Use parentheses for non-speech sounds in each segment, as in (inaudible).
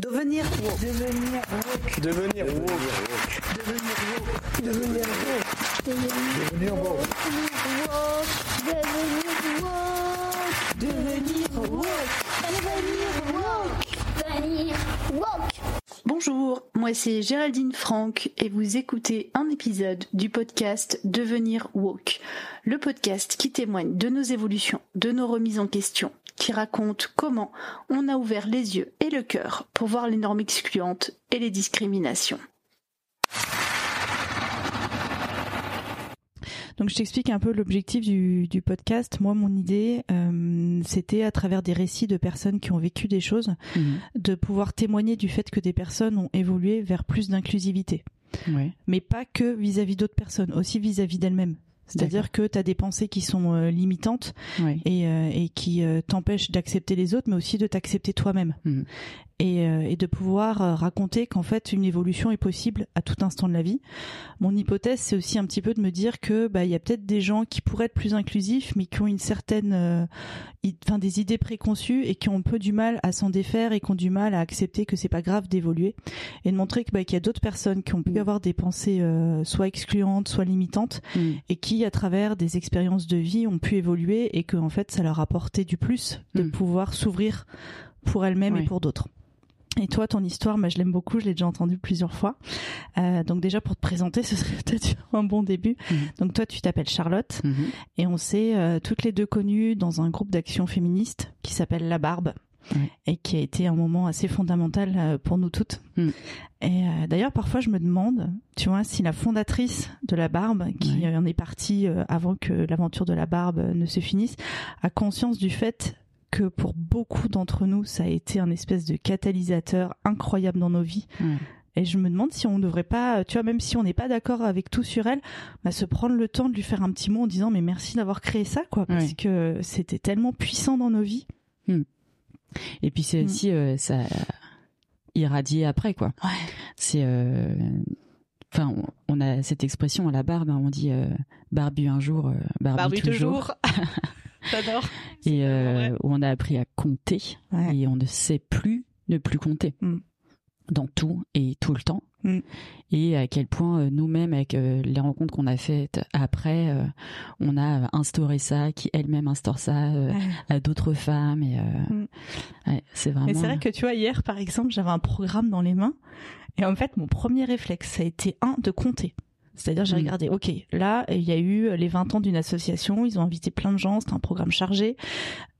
Devenir woke. Devenir woke. Devenir woke. Devenir woke. Devenir woke. Devenir woke. Devenir woke. Devenir woke. Bonjour, moi c'est Géraldine Franck et vous écoutez un épisode du podcast Devenir Woke, le podcast qui témoigne de nos évolutions, de nos remises en question, qui raconte comment on a ouvert les yeux et le cœur pour voir les normes excluantes et les discriminations. Donc je t'explique un peu l'objectif du, du podcast. Moi, mon idée, euh, c'était à travers des récits de personnes qui ont vécu des choses, Mhm. de pouvoir témoigner du fait que des personnes ont évolué vers plus d'inclusivité. Ouais. Mais pas que vis-à-vis d'autres personnes, aussi vis-à-vis d'elles-mêmes. C'est-à-dire que tu as des pensées qui sont euh, limitantes et, euh, et qui euh, t'empêchent d'accepter les autres, mais aussi de t'accepter toi-même. Mhm. Et, euh, et de pouvoir euh, raconter qu'en fait une évolution est possible à tout instant de la vie. Mon hypothèse, c'est aussi un petit peu de me dire que bah il y a peut-être des gens qui pourraient être plus inclusifs, mais qui ont une certaine, euh, enfin des idées préconçues et qui ont un peu du mal à s'en défaire et qui ont du mal à accepter que c'est pas grave d'évoluer et de montrer que bah, qu'il y a d'autres personnes qui ont pu Mhm. avoir des pensées euh, soit excluantes, soit limitantes Mm. et qui, à travers des expériences de vie, ont pu évoluer et que en fait, ça leur a apporté du plus de Mm. pouvoir s'ouvrir pour elles-mêmes et pour d'autres. Et toi, ton histoire, moi, je l'aime beaucoup, je l'ai déjà entendue plusieurs fois. Euh, donc déjà, pour te présenter, (laughs) ce serait peut-être un bon début. Mhm. Donc toi, tu t'appelles Charlotte Mhm. et on s'est euh, toutes les deux connues dans un groupe d'action féministe qui s'appelle La Barbe. Et qui a été un moment assez fondamental euh, pour nous toutes. Mm. Et d'ailleurs, parfois, je me demande, tu vois, si la fondatrice de la Barbe, qui en est partie avant que l'aventure de la Barbe ne se finisse, a conscience du fait que pour beaucoup d'entre nous, ça a été un espèce de catalyseur incroyable dans nos vies. Ouais. Et je me demande si on ne devrait pas, tu vois, même si on n'est pas d'accord avec tout sur elle, bah, se prendre le temps de lui faire un petit mot en disant mais merci d'avoir créé ça, quoi, parce que c'était tellement puissant dans nos vies. Et puis c'est Mm. aussi euh, ça irradié après quoi. Ouais. C'est euh, enfin on, a cette expression à la barbe, hein, on dit euh, barbu un jour, euh, barbu, toujours. (laughs) J'adore. Et euh, où on a appris à compter Ouais. et on ne sait plus ne plus compter Mm. dans tout et tout le temps. Mm. Et à quel point euh, nous-mêmes, avec euh, les rencontres qu'on a faites après, euh, on a instauré ça, qui elle-même instaure ça euh, Ouais. à d'autres femmes. Et euh, Mm. ouais, c'est vraiment. Mais c'est vrai que tu vois, hier, par exemple, j'avais un programme dans les mains. Et en fait, mon premier réflexe, ça a été un, de compter. C'est-à-dire, j'ai Mm. regardé, ok, là, il y a eu les 20 ans d'une association, ils ont invité plein de gens, c'était un programme chargé.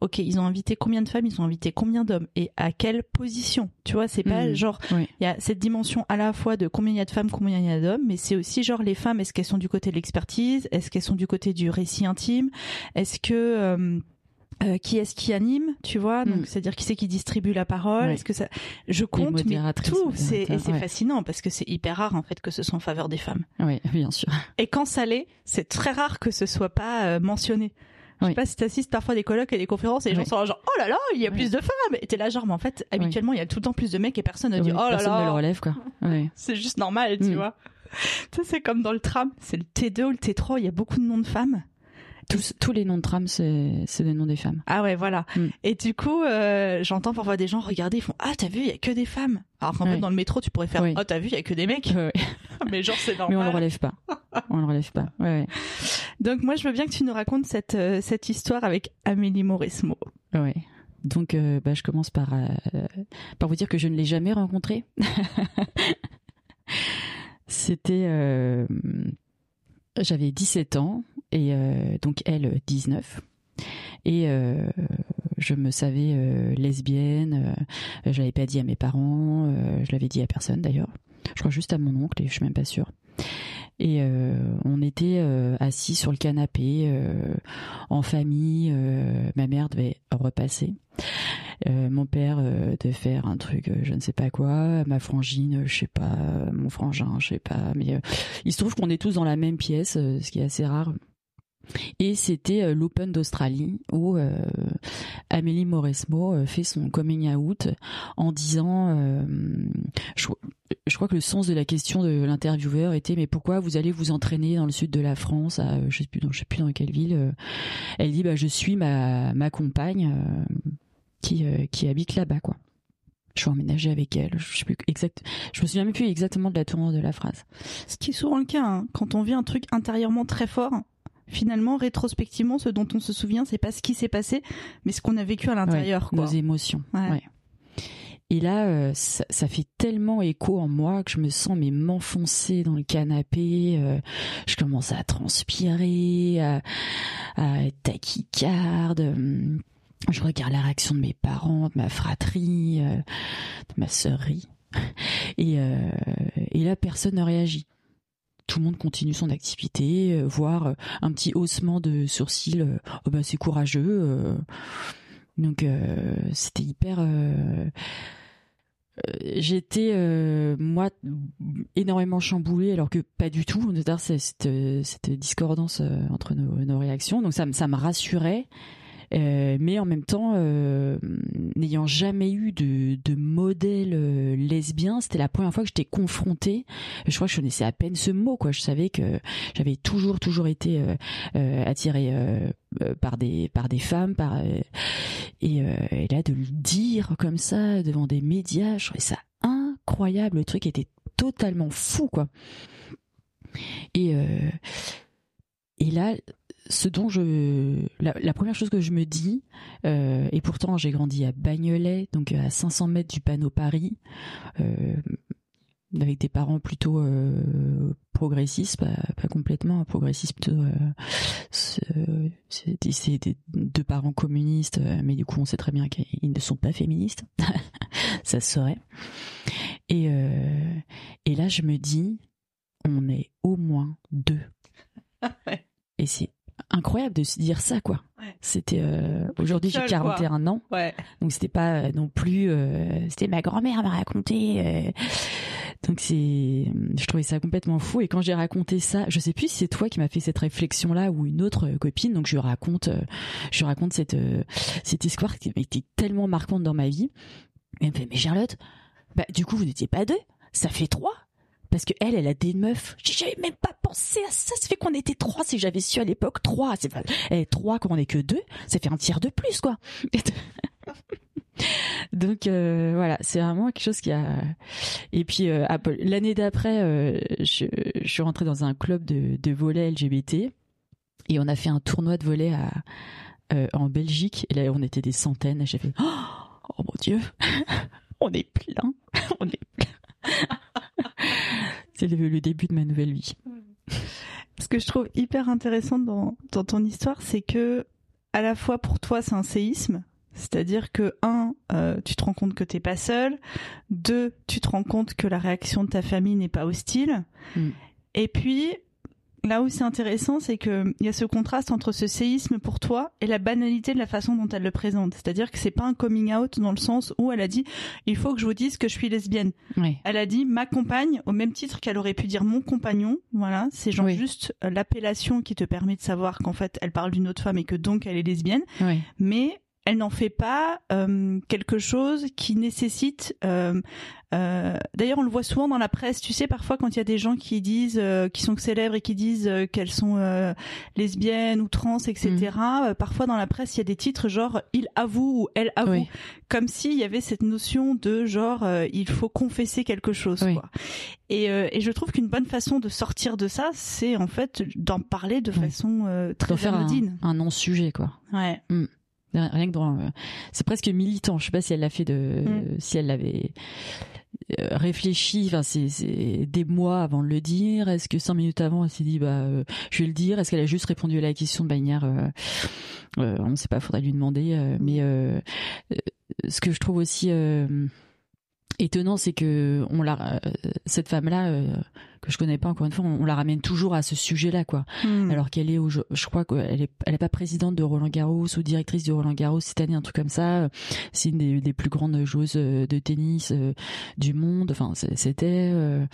Ok, ils ont invité combien de femmes, ils ont invité combien d'hommes, et à quelle position? Tu vois, c'est pas Mm. genre, Oui. il y a cette dimension à la fois de combien il y a de femmes, combien il y a d'hommes, mais c'est aussi genre les femmes, est-ce qu'elles sont du côté de l'expertise? Est-ce qu'elles sont du côté du récit intime? Est-ce que... euh, euh, qui est-ce qui anime, tu vois? Donc Mm. c'est-à-dire qui c'est qui distribue la parole? Ouais. Est-ce que ça Je compte mais tout, c'est c'est ouais. fascinant parce que c'est hyper rare en fait que ce soit en faveur des femmes. Oui, bien sûr. Et quand ça l'est, c'est très rare que ce soit pas euh, mentionné. Je sais Oui. pas si t'assistes parfois à des colloques et des conférences et les gens Oui. sont là genre oh là là il y a Oui. plus de femmes et t'es là genre mais en fait habituellement il y a tout le temps plus de mecs et personne ne dit oh là personne là ne le relève quoi. (laughs) C'est juste normal tu Mm. vois. Sais c'est comme dans le tram c'est le T2 ou le T3 il y a beaucoup de noms de femmes. Tous, tous les noms de trams, c'est c'est des noms des femmes. Ah ouais, voilà. Mm. Et du coup, euh, j'entends parfois des gens regarder, ils font ah t'as vu, il y a que des femmes. Alors qu'en Ouais. fait dans le métro, tu pourrais faire Oui. oh t'as vu, il y a que des mecs. Ouais. (laughs) Mais genre c'est Mais normal. on le relève pas. On le relève pas. Ouais, Donc moi je veux bien que tu nous racontes cette euh, cette histoire avec Amélie Mauresmo. ouais. Donc, euh, bah, je commence par euh, par vous dire que je ne l'ai jamais rencontré. (laughs) C'était, euh, j'avais 17 ans et euh, donc elle 19. Et euh, je me savais euh, lesbienne. Je l'avais pas dit à mes parents. je l'avais dit à personne d'ailleurs. Je crois juste à mon oncle et je suis même pas sûre. Et euh, on était euh, assis sur le canapé euh, en famille. euh, ma mère devait repasser. Euh, mon père euh, devait faire un truc, je ne sais pas quoi. Ma frangine, je sais pas. Mon frangin, je sais pas. Mais il se trouve qu'on est tous dans la même pièce, ce qui est assez rare. Et c'était euh, l'Open d'Australie où euh, Amélie Mauresmo euh, fait son coming out en disant, je, crois que le sens de la question de l'intervieweur était mais pourquoi vous allez vous entraîner dans le sud de la France je sais sais plus dans quelle ville. Elle dit bah je suis ma ma compagne qui qui habite là-bas quoi. Je suis emménagée avec elle. Je sais plus exact. Je me souviens même plus exactement de la tournure de la phrase. Ce qui est souvent le cas, hein. quand on vit un truc intérieurement très fort, finalement, rétrospectivement, ce dont on se souvient, c'est pas ce qui s'est passé, mais ce qu'on a vécu à l'intérieur. Ouais, nos émotions. Ouais. Ouais. Et là, euh, ça, ça fait tellement écho en moi que je me sens mais m'enfoncer dans le canapé. euh, je commence à transpirer, à, à être tachycarde. hum, Je regarde la réaction de mes parents, de ma fratrie, euh, de ma sœurrie. (laughs) Et, euh, et là, personne ne réagit. Tout le monde continue son activité, euh, voire euh, un petit haussement de sourcils. euh, oh bah c'est courageux. Donc c'était hyper. J'étais moi énormément chamboulée alors que pas du tout. Cette, cette discordance entre nos, réactions. Donc ça, ça me rassurait. Euh, mais en même temps, euh, n'ayant jamais eu de, de modèle euh, lesbien, c'était la première fois que j'étais confrontée. Je crois que je connaissais à peine ce mot, quoi. Je savais que j'avais toujours, toujours été attirée par des, par des femmes, par euh, et, euh, et là de le dire comme ça devant des médias, je trouvais ça incroyable. Le truc était totalement fou, quoi. Et euh, et là, ce dont je, la, la première chose que je me dis, euh, et pourtant j'ai grandi à Bagnolet, donc à 500 mètres du panneau Paris, euh, avec des parents plutôt euh, progressistes, pas, pas complètement progressistes, plutôt, euh, c'est des deux parents communistes, euh, mais du coup on sait très bien qu'ils ne sont pas féministes, (laughs) ça se saurait. Et, euh, et là je me dis, on est au moins deux. (laughs) Et c'est incroyable de se dire ça, quoi. Ouais. C'était euh, aujourd'hui j'ai seule, quoi. 41 ans, Ouais. donc c'était pas euh, non plus. euh, c'était ma grand-mère m'a raconté. euh, donc c'est, je trouvais ça complètement fou. Et quand j'ai raconté ça, je sais plus si c'est toi qui m'as fait cette réflexion là ou une autre euh, copine. Donc je raconte, euh, je raconte cette euh, cette histoire qui a été tellement marquante dans ma vie. Et elle me fait mais Charlotte, bah du coup vous n'étiez pas deux, ça fait trois. Parce que elle, elle a des meufs. J'avais même pas pensé à ça. Ça fait qu'on était trois. Si j'avais su à l'époque trois, c'est pas. Eh, trois quand on est que deux, ça fait un tiers de plus, quoi. (laughs) Donc euh, voilà, c'est vraiment quelque chose qui a. Et puis euh, l'année d'après, euh, je, suis rentrée dans un club de, de volley LGBT et on a fait un tournoi de euh, en Belgique. Et là, on était des centaines. J'ai fait oh, oh mon dieu, (laughs) on est plein, (laughs) on est. c'est le, le début de ma nouvelle vie. Ce que je trouve hyper intéressant dans, dans ton histoire, c'est que à la fois pour toi c'est un séisme, c'est-à-dire que un, euh, tu te rends compte que t'es pas seul, deux, tu te rends compte que la réaction de ta famille n'est pas hostile, Mm. et puis là où c'est intéressant, c'est que il y a ce contraste entre ce séisme pour toi et la banalité de la façon dont elle le présente, c'est-à-dire que c'est pas un coming out dans le sens où elle a dit il faut que je vous dise que je suis lesbienne. Elle a dit ma compagne au même titre qu'elle aurait pu dire mon compagnon. Voilà, c'est genre Oui. juste euh, l'appellation qui te permet de savoir qu'en fait elle parle d'une autre femme et que donc elle est lesbienne. Mais elle n'en fait pas euh, quelque chose qui nécessite. euh, euh, D'ailleurs, on le voit souvent dans la presse. Tu sais, parfois quand il y a des gens qui disent, euh, qui sont célèbres et qui disent euh, qu'elles sont euh, lesbiennes ou trans, etc. euh, parfois dans la presse, il y a des titres genre il avoue ou elle avoue Oui. comme s'il y avait cette notion de genre euh, il faut confesser quelque chose Oui. quoi. Et, euh, et je trouve qu'une bonne façon de sortir de ça c'est en fait d'en parler de Oui. façon euh, très un, anodine un non-sujet, quoi. ouais Rien que dans, euh, c'est presque militant. Je sais pas si elle l'a fait de, Mm. si elle l'avait euh, réfléchi. Enfin, c'est, c'est des mois avant de le dire. Est-ce que cinq minutes avant, elle s'est dit, bah, euh, je vais le dire? Est-ce qu'elle a juste répondu à la question de manière, euh, euh, on ne sait pas, faudrait lui demander. mais ce que je trouve aussi étonnant, c'est que on l'a, euh, cette femme-là euh, que je connais pas encore une fois, on, on la ramène toujours à ce sujet-là, quoi Hmm. alors qu'elle est, au- je, je crois qu'elle est, elle est pas présidente de Roland Garros ou directrice de Roland Garros cette année, un truc comme ça. C'est une des, des plus grandes joueuses euh, de tennis euh, du monde. Enfin, c'était euh,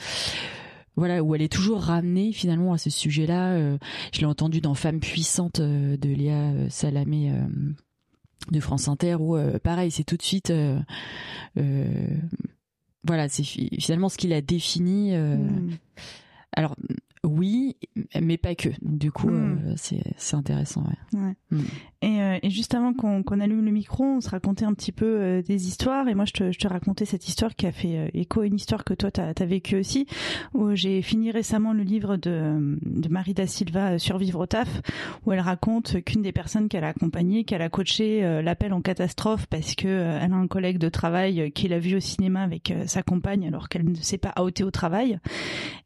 voilà où elle est toujours ramenée finalement à ce sujet-là. Euh, je l'ai entendu dans Femmes puissantes euh, de Léa euh, Salamé. de France Inter où pareil c'est tout de suite voilà c'est fi- finalement ce qu'il a défini euh, Hmm. alors oui, mais pas que. Du coup, Mm. euh, c'est intéressant. Ouais. Ouais. Mm. Et, euh, et juste avant qu'on allume le micro, on se racontait un petit peu euh, des histoires. Et moi, je te, je te racontais cette histoire qui a fait écho à une histoire que toi, tu as, vécue aussi, où j'ai fini récemment le livre de, de Marie da Silva, Survivre au taf, où elle raconte qu'une des personnes qu'elle a accompagnées, qu'elle a coaché, l'appelle en catastrophe parce que elle a un collègue de travail qui l'a vu au cinéma avec sa compagne alors qu'elle ne s'est pas outée au travail.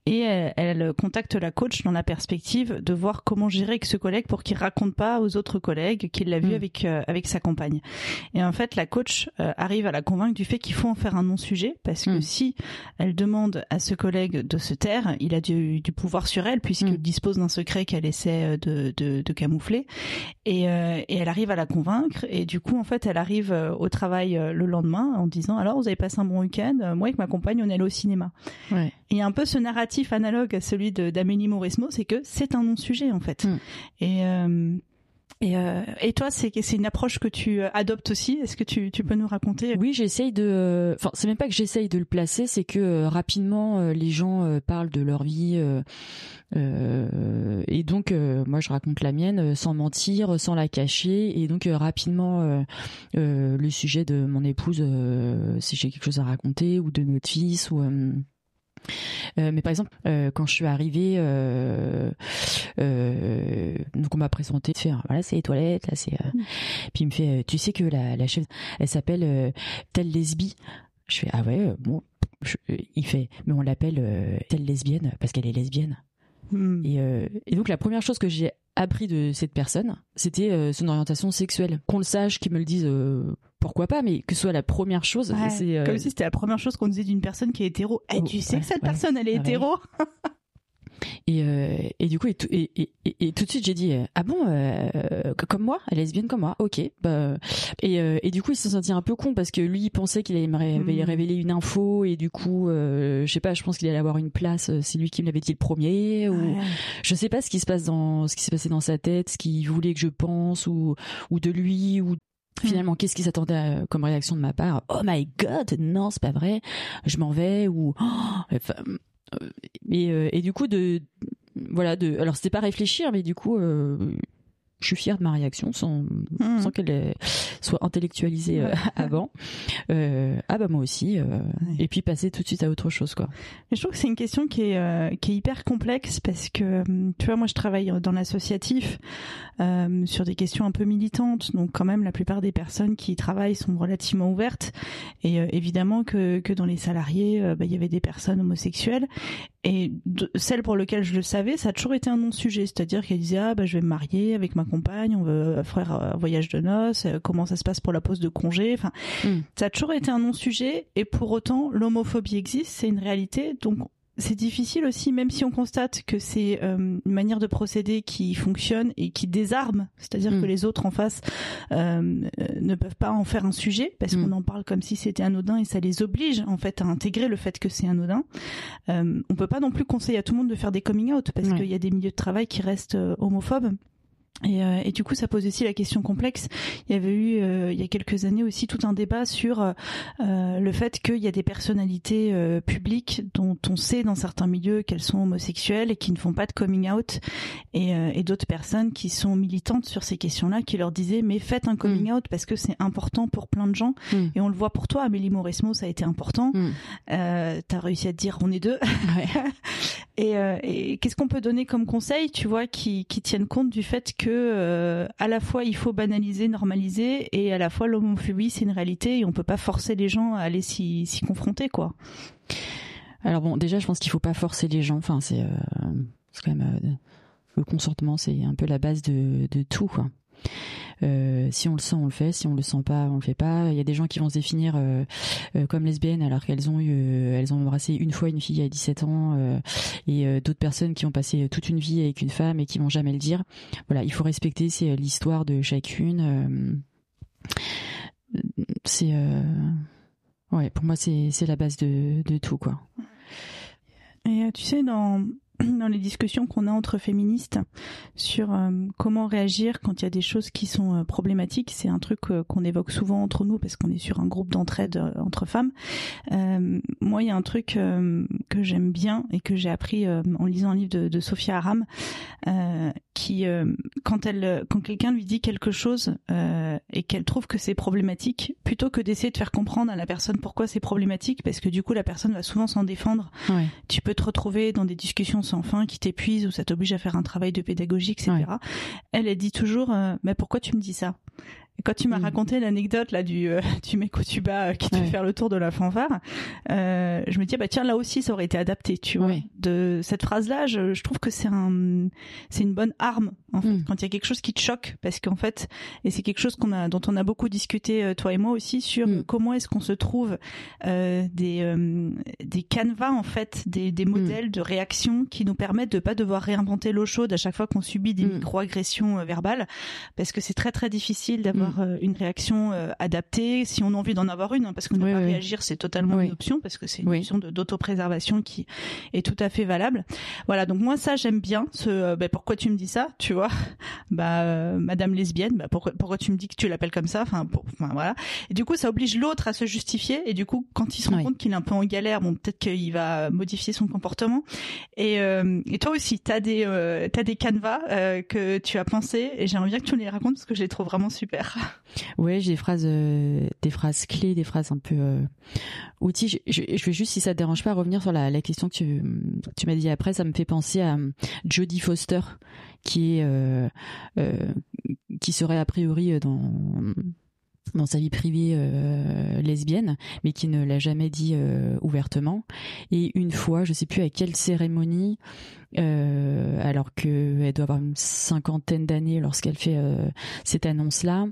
Et elle, elle contacte la coach dans la perspective de voir comment gérer avec ce collègue pour qu'il raconte pas aux autres collègues qu'il l'a vu Mm. avec euh, avec sa compagne. Et en fait, la coach euh, arrive à la convaincre du fait qu'il faut en faire un non-sujet parce que Mm. si elle demande à ce collègue de se taire, il a du, du pouvoir sur elle puisqu'il Mm. dispose d'un secret qu'elle essaie euh, de, de, de camoufler. Et, euh, et elle arrive à la convaincre et du coup, en fait, elle arrive au travail le lendemain en disant alors vous avez passé un bon week-end, moi avec ma compagne on est allé au cinéma. Ouais. Et il y a un peu ce narratif analogue à celui de- d'Amélie Mauresmo, c'est que c'est un non-sujet en fait. Mm. Et euh, et, euh, et toi, c'est c'est une approche que tu euh, adoptes aussi. Est-ce que tu, tu peux nous raconter Oui, j'essaye de. Enfin, c'est même pas que j'essaye de le placer, c'est que euh, rapidement euh, les gens parlent de leur vie et donc moi je raconte la mienne sans mentir, sans la cacher et donc rapidement le sujet de mon épouse, si j'ai quelque chose à raconter ou de notre fils ou. Euh, mais par exemple, euh, quand je suis arrivée, euh, donc on m'a présenté, fait, voilà, c'est les toilettes, là, c'est. euh, Puis il me fait, tu sais que la, la chef, elle s'appelle telle lesbie. Je fais, ah ouais, bon. Je- il fait, mais on l'appelle telle lesbienne parce qu'elle est lesbienne. Hmm. Et, et donc la première chose que j'ai appris de cette personne, c'était son orientation sexuelle. Qu'on le sache, qu'il me le dise, euh, pourquoi pas, mais que ce soit la première chose, Ouais, c'est. euh, Comme si c'était la première chose qu'on disait d'une personne qui est hétéro. Eh, Oh, tu sais ouais, que cette ouais, personne, elle est hétéro (laughs) (laughs) Et, euh, et du coup, et, tout- et, et, tout de suite, j'ai dit euh, ah bon, euh, comme moi, elle est lesbienne comme moi, ok. Bah, et, et du coup, il s'est senti un peu con parce que lui, il pensait qu'il allait me révéler, Mhm. révéler une info et du coup, euh, je sais pas, je pense qu'il allait avoir une place. C'est lui qui me l'avait dit le premier ou Ouais. je sais pas ce qui se passe dans ce qui s'est passé dans sa tête, ce qu'il voulait que je pense ou ou de lui ou Finalement, qu'est-ce qui s'attendait comme réaction de ma part? Oh my god, non, c'est pas vrai, je m'en vais ou oh, euh, et, euh, et du coup de voilà de alors c'était pas réfléchir mais du coup euh, je suis fière de ma réaction sans Hmm. sans qu'elle euh, soit intellectualisée euh, (laughs) avant Euh, ah bah moi aussi euh, et puis passer tout de suite à autre chose quoi Mais je trouve que c'est une question qui est, euh, qui est hyper complexe parce que, hum, tu vois, moi je travaille dans l'associatif euh, sur des questions un peu militantes, donc quand même la plupart des personnes qui y travaillent sont relativement ouvertes. Et euh, évidemment que, que dans les salariés, bah, il y avait des personnes homosexuelles. Et de, celle pour laquelle je le savais, ça a toujours été un non-sujet, c'est-à-dire qu'elle disait ah bah je vais me marier avec ma compagne, on veut faire un voyage de noces, euh, comment ça se passe pour la pause de congé, enfin Mm. ça a toujours été un non-sujet. Et pour autant l'homophobie existe, c'est une réalité, donc c'est difficile aussi, même si on constate que c'est euh, une manière de procéder qui fonctionne et qui désarme, c'est-à-dire Mm. que les autres en face euh, euh, ne peuvent pas en faire un sujet parce Mm. qu'on en parle comme si c'était anodin et ça les oblige en fait à intégrer le fait que c'est anodin. Euh, on peut pas non plus conseiller à tout le monde de faire des coming out parce Ouais. qu'il y a des milieux de travail qui restent euh, homophobes. Et, euh, et du coup, ça pose aussi la question complexe. Il y avait eu, euh, il y a quelques années aussi, tout un débat sur euh, euh, le fait qu'il y a des personnalités euh, publiques dont on sait dans certains milieux qu'elles sont homosexuelles et qui ne font pas de coming out, et, euh, et d'autres personnes qui sont militantes sur ces questions-là, qui leur disaient mais faites un coming out parce que c'est important pour plein de gens. Mm. Et on le voit pour toi, Amélie Mauresmo, ça a été important. Mm. Euh, T'as réussi à te dire on est deux. Ouais. (laughs) Et, euh, et qu'est-ce qu'on peut donner comme conseil, tu vois, qui, qui tiennent compte du fait que euh, à la fois il faut banaliser, normaliser, et à la fois l'homophobie c'est une réalité et on peut pas forcer les gens à aller s'y confronter, quoi. Alors bon, déjà, je pense qu'il faut pas forcer les gens. Enfin, c'est euh, quand même euh, le consentement, c'est un peu la base de, de tout. Quoi. Euh, si on le sent, on le fait. Si on le sent pas, on le fait pas. Il y a des gens qui vont se définir euh, euh, comme lesbiennes alors qu'elles ont eu, elles ont embrassé une fois une fille à 17 ans, et d'autres personnes qui ont passé toute une vie avec une femme et qui vont jamais le dire. Voilà, il faut respecter c'est l'histoire de chacune. c'est ouais, pour moi, c'est la base de de tout quoi. Et tu sais, dans, (clears throat) dans les discussions qu'on a entre féministes sur euh, comment réagir quand il y a des choses qui sont euh, problématiques, c'est un truc euh, qu'on évoque souvent entre nous parce qu'on est sur un groupe d'entraide entre femmes. Moi, il y a un truc que j'aime bien et que j'ai appris en lisant un livre de, de Sophia Aram, qui euh, quand elle quand quelqu'un lui dit quelque chose euh, et qu'elle trouve que c'est problématique, plutôt que d'essayer de faire comprendre à la personne pourquoi c'est problématique, parce que du coup la personne va souvent s'en défendre. Ouais. Tu peux te retrouver dans des discussions sans fin qui t'épuisent ou ça t'oblige à faire un travail de pédagogie, etc. Ouais. Elle, elle dit toujours, euh, mais pourquoi tu me dis ça? Quand tu m'as Mm. raconté l'anecdote là du euh, (laughs) du mec au tuba euh, qui te Ouais. fait faire le tour de la fanfare, euh, je me dis bah tiens là aussi ça aurait été adapté, tu vois. Ouais. De cette phrase là, je, je trouve que c'est un c'est une bonne arme en fait Mm. quand il y a quelque chose qui te choque parce qu'en fait et c'est quelque chose qu'on a dont on a beaucoup discuté euh, toi et moi aussi sur Mm. comment est-ce qu'on se trouve euh, des euh, des canevas en fait des des modèles de réaction qui nous permettent de pas devoir réinventer l'eau chaude à chaque fois qu'on subit des micro-agressions verbales parce que c'est très très difficile d'avoir euh, une réaction euh, adaptée. Si on a envie d'en avoir une hein, parce que ne Oui, oui. réagir c'est totalement Oui. une option parce que c'est une option d'autopréservation qui est tout à fait valable. Voilà donc moi ça j'aime bien ce bah, pourquoi tu me dis ça tu vois? (laughs) Bah euh, madame lesbienne bah pourquoi pourquoi tu me dis que tu l'appelles comme ça? Enfin enfin voilà. Et du coup ça oblige l'autre à se justifier. Et du coup quand il se rend compte qu'il est un peu en galère bon peut-être qu'il va modifier son comportement. Et, euh, et toi aussi t'as des euh, t'as des canevas euh, que tu as pensé? Et j'aimerais bien que tu les racontes parce que je les trouve vraiment super Ouais, j'ai des phrases, euh, des phrases clés, des phrases un peu euh, outils. Je, vais juste, si ça te dérange pas, revenir sur la, question que tu, m'as dit après. Ça me fait penser à euh, Jodie Foster, qui est, qui serait a priori dans dans sa vie privée euh, lesbienne, mais qui ne l'a jamais dit euh, ouvertement. Et une fois, je sais plus à quelle cérémonie, euh, alors qu'elle doit avoir une cinquantaine d'années lorsqu'elle fait euh, cette annonce-là,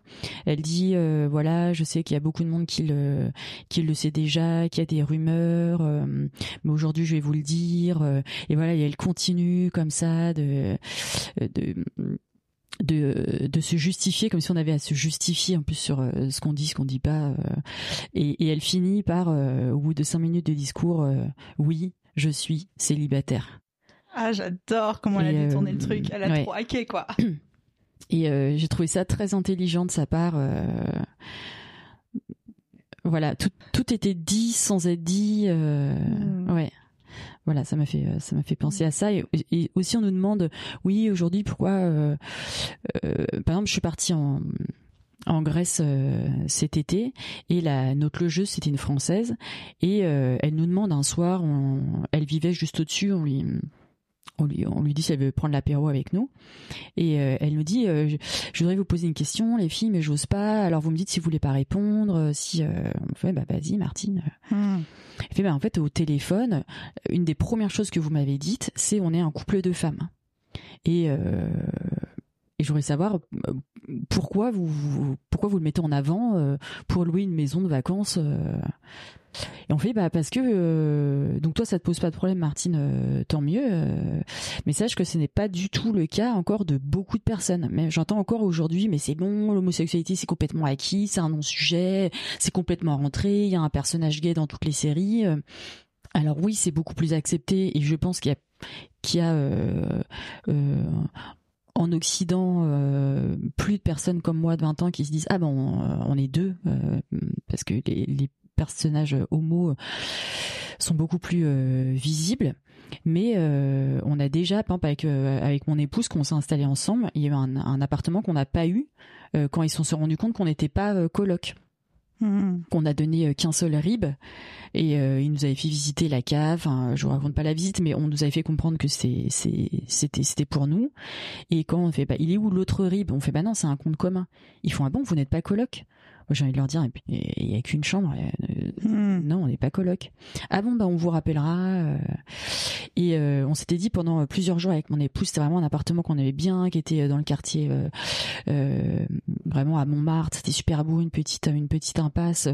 elle dit euh, voilà, je sais qu'il y a beaucoup de monde qui le qui le sait déjà, qu'il y a des rumeurs, euh, mais aujourd'hui je vais vous le dire. et voilà, et elle continue comme ça de de de, de se justifier comme si on avait à se justifier en plus sur euh, ce qu'on dit, ce qu'on dit pas. euh, et, et elle finit par, euh, au bout de cinq minutes de discours, oui, je suis célibataire. ah j'adore comment elle a détourné le truc elle a ouais. trop hacké quoi (clears throat) Et j'ai trouvé ça très intelligent de sa part. voilà, tout, tout était dit sans être dit. Mm. Ouais. Voilà, ça m'a fait euh, ça m'a fait penser à ça. Et, et aussi on nous demande oui aujourd'hui pourquoi euh, euh, par exemple je suis partie en en Grèce euh, cet été et la notre logeuse c'était une française et elle nous demande un soir on- elle vivait juste au-dessus on lui on lui, on lui dit si elle veut prendre l'apéro avec nous. Et euh, elle nous dit euh, je, je voudrais vous poser une question, les filles, mais j'ose pas. Alors vous me dites si vous voulez pas répondre. euh, Si euh, on fait, bah vas-y, Martine. Hmm. Elle fait, bah en fait, au téléphone, une des premières choses que vous m'avez dites, c'est on est un couple de femmes. Et et je voudrais savoir pourquoi vous, vous- pourquoi vous le mettez en avant pour louer une maison de vacances. Et on fait bah parce que euh, donc toi ça te pose pas de problème Martine euh, tant mieux euh, mais sache que ce n'est pas du tout le cas encore de beaucoup de personnes. Mais j'entends encore aujourd'hui mais c'est bon l'homosexualité c'est complètement acquis c'est un non sujet c'est complètement rentré il y a un personnage gay dans toutes les séries alors oui c'est beaucoup plus accepté et je pense qu'il y a qu'il y a en Occident plus de personnes comme moi de 20 ans qui se disent ah ben on, est deux parce que les personnages homo sont beaucoup plus euh, visibles mais euh, on a déjà par exemple avec euh, avec mon épouse qu'on s'est installé ensemble il y a eu un, un appartement qu'on n'a pas eu euh, quand ils se sont rendus compte qu'on n'était pas euh, coloc Hmm. qu'on a donné euh, qu'un seul rib et euh, il nous avait fait visiter la cave. Enfin, je vous raconte pas la visite, mais on nous avait fait comprendre que c'est c'était c'était pour nous. Et quand on fait bah il est où l'autre rib? On fait bah non c'est un compte commun. Ils font ah bon vous n'êtes pas coloc? J'ai envie de leur dire et puis il y a qu'une chambre. euh, Hmm. non, on n'est pas coloc. Ah bon, bah on vous rappellera. euh. Et euh, on s'était dit pendant plusieurs jours avec mon épouse, c'était vraiment un appartement qu'on aimait bien, qui était dans le quartier vraiment à Montmartre. C'était super beau, une petite une petite impasse.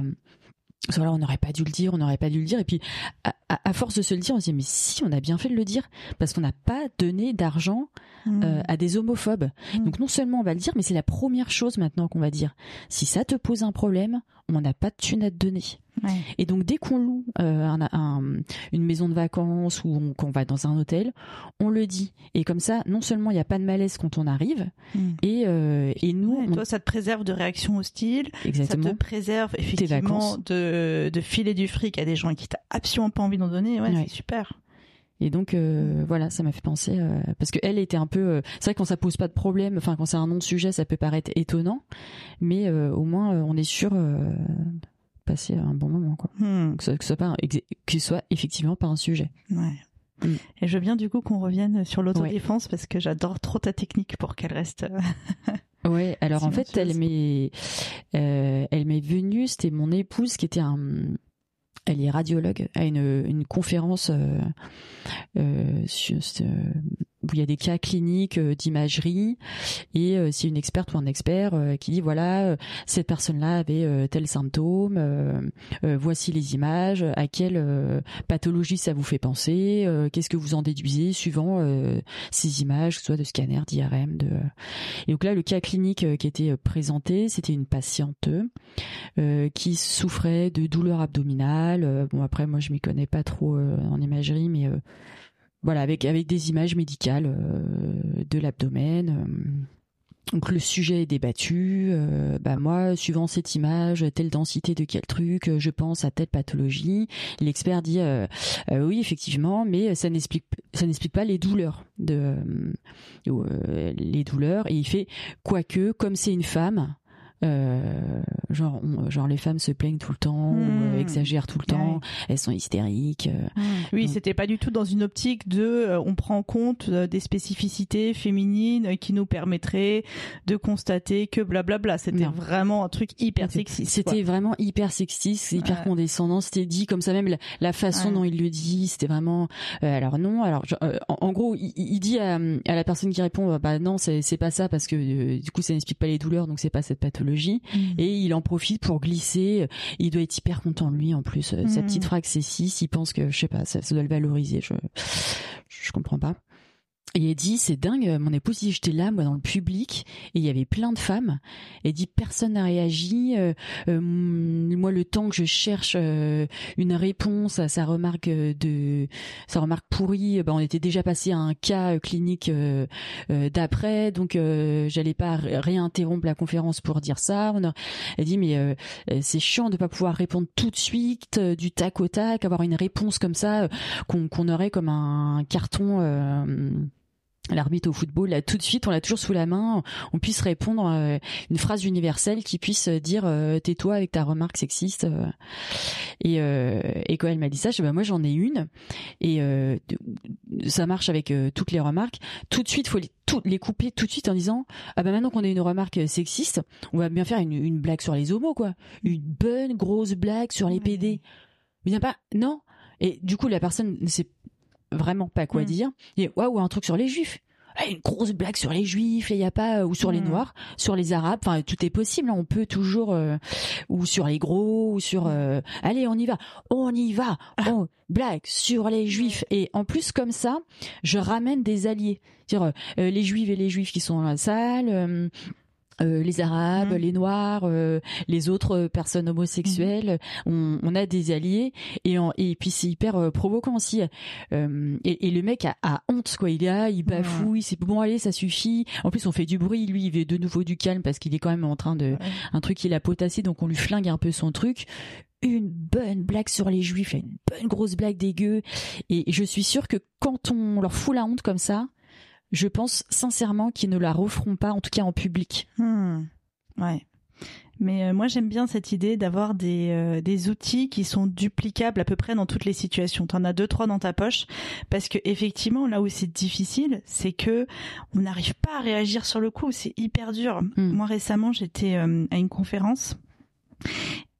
Voilà, on n'aurait pas dû le dire, on n'aurait pas dû le dire. Et puis, à, à- à force de se le dire, on se dit mais si, on a bien fait de le dire parce qu'on n'a pas donné d'argent. Euh, à des homophobes. Mm. Donc non seulement on va le dire, mais c'est la première chose maintenant qu'on va dire. Si ça te pose un problème, on n'a pas de thune à te donner. Et donc dès qu'on loue euh, un, un, une maison de vacances ou qu'on va dans un hôtel, on le dit. Et comme ça, non seulement il n'y a pas de malaise quand on arrive, Mm. et, euh, et nous, Ouais, toi, ça te préserve de réactions hostiles. exactement. Ça te préserve effectivement de, de filer du fric à des gens qui t'as absolument pas envie d'en donner. Ouais, Ouais. c'est super. Et donc euh, voilà, ça m'a fait penser euh, parce que elle était un peu. euh, c'est vrai que quand ça pose pas de problème, enfin quand c'est un non sujet, ça peut paraître étonnant, mais au moins on est sûr de passer un bon moment quoi. Hmm, Que ce, que ce soit pas un- ex- que ce soit effectivement pas un sujet. ouais. Mm. Et je veux bien du coup qu'on revienne sur l'autodéfense parce que j'adore trop ta technique pour qu'elle reste. (laughs) Ouais, alors en fait, elle m'est, elle m'est venue, c'était mon épouse qui était un, elle est radiologue à une, une conférence euh, euh, sur, où il y a des cas cliniques euh, d'imagerie et euh, c'est une experte ou un expert euh, qui dit voilà euh, cette personne-là avait euh, tel symptôme, euh, euh, voici les images, à quelle euh, pathologie ça vous fait penser, euh, qu'est-ce que vous en déduisez suivant euh, ces images, que ce soit de scanner, d'IRM, de et donc là, le cas clinique euh, qui était euh, présenté, c'était une patiente euh, qui souffrait de douleurs abdominales. Euh, bon, après, moi, je m'y connais pas trop euh, en imagerie, mais euh, voilà, avec avec des images médicales euh, de l'abdomen. euh. donc le sujet est débattu. euh, bah moi, suivant cette image, telle densité de quel truc, euh, je pense à telle pathologie. L'expert dit euh, euh, oui, effectivement, mais ça n'explique ça n'explique pas les douleurs de les douleurs et il fait quoique comme c'est une femme euh, genre on- genre les femmes se plaignent tout le temps ou euh, Hmm. exagèrent tout le temps elles sont hystériques euh, Oui, Donc- c'était pas du tout dans une optique de euh, on prend en compte des spécificités féminines qui nous permettraient de constater que blablabla. C'était vraiment un truc hyper sexiste. C'était vraiment hyper sexiste, hyper Ouais. condescendant. C'était dit comme ça même la, la façon Ouais. dont il le dit, c'était vraiment. euh, alors non, alors je- euh, en, en gros, il, il dit à, à la personne qui répond, euh, bah non, c'est pas ça parce que du coup ça n'explique pas les douleurs, donc c'est pas cette pathologie. Quoi. Mm. Et il en profite pour glisser. Il doit être hyper content lui en plus. Euh, Sa Mhm. petite phrase sexiste, il pense que je sais pas, ça, ça doit le valoriser. Je je comprends pas. Et il dit, c'est dingue, mon épouse dit, j'étais là, moi, dans le public, et il y avait plein de femmes. Il dit, personne n'a réagi. euh, euh, moi, le temps que je cherche euh, une réponse à sa remarque euh, de, sa remarque pourrie, ben, on était déjà passé à un cas euh, clinique d'après, donc j'allais pas ré- réinterrompre la conférence pour dire ça. On a- elle dit, mais c'est chiant de pas pouvoir répondre tout de suite, du tac au tac, avoir une réponse comme ça, qu'on aurait comme un carton. L'arbitre au football, là, tout de suite, on l'a toujours sous la main. On puisse répondre euh, une phrase universelle qui puisse euh, dire euh, tais-toi avec ta remarque sexiste. euh. Et, euh, et quand elle m'a dit ça, je dis, bah, moi j'en ai une et euh, ça marche avec toutes les remarques. Tout de suite, faut les, tout, les couper tout de suite en disant ah bah maintenant qu'on a une remarque sexiste, on va bien faire une, une blague sur les homos quoi, une bonne grosse blague sur les PD. Mais il n'y a pas non. Et du coup la personne ne sait vraiment pas quoi Mm. dire. Et waouh un truc sur les juifs. Ah, une grosse blague sur les juifs, il y a pas ou sur les Mm. noirs, sur les arabes, enfin tout est possible, hein. on peut toujours euh, ou sur les gros ou sur euh, allez, on y va. On y va. On blague sur les juifs et en plus comme ça, je ramène des alliés. C'est-à-dire euh, les juifs et les juifs qui sont dans la salle, euh, les arabes, Mhm. les noirs, euh, les autres euh, personnes homosexuelles, on, on a des alliés et en- et puis c'est hyper euh, provoquant aussi. Euh, et, et le mec a, a honte quoi, il là, il bafouille, c'est bon allez ça suffit. En plus on fait du bruit, lui il veut de nouveau du calme parce qu'il est quand même en train de un truc qu'il a potassé donc on lui flingue un peu son truc. Une bonne blague sur les juifs, une bonne grosse blague dégueu. Et je suis sûre que quand on leur fout la honte comme ça, je pense sincèrement qu'ils ne la referont pas, en tout cas en public. Hmm. Ouais. Mais euh, moi j'aime bien cette idée d'avoir des, euh, des outils qui sont duplicables à peu près dans toutes les situations. T'en as deux trois dans ta poche parce que effectivement là où c'est difficile, c'est que on n'arrive pas à réagir sur le coup. C'est hyper dur. Hmm. Moi récemment j'étais euh, à une conférence.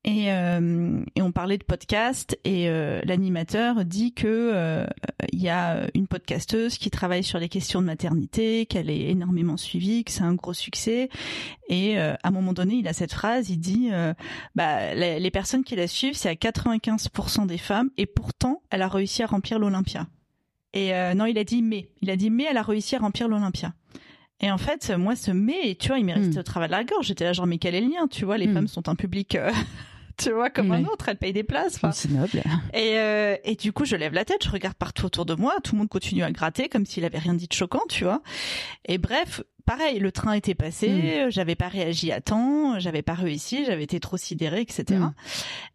Et, euh, et on parlait de podcast et euh, l'animateur dit que euh, il y a une podcasteuse qui travaille sur les questions de maternité, qu'elle est énormément suivie, que c'est un gros succès. Et euh, à un moment donné, il a cette phrase, il dit euh, bah, les, les personnes qui la suivent, c'est à 95% des femmes, et pourtant, elle a réussi à remplir l'Olympia. Et euh, non, il a dit mais. Il a dit mais elle a réussi à remplir l'Olympia. Et en fait, moi, ce mais, tu vois, il m'est resté Mm. au travers de la gorge. J'étais là, genre, mais quel est le lien? Tu vois, les Mm. femmes sont un public euh, (laughs) tu vois, comme un autre, elle paye des places. enfin. C'est noble. Et, euh, et du coup, je lève la tête, je regarde partout autour de moi, tout le monde continue à gratter comme s'il avait rien dit de choquant, tu vois. Et bref, pareil, le train était passé, j'avais pas réagi à temps, j'avais pas réussi, j'avais été trop sidérée, etc. Mm.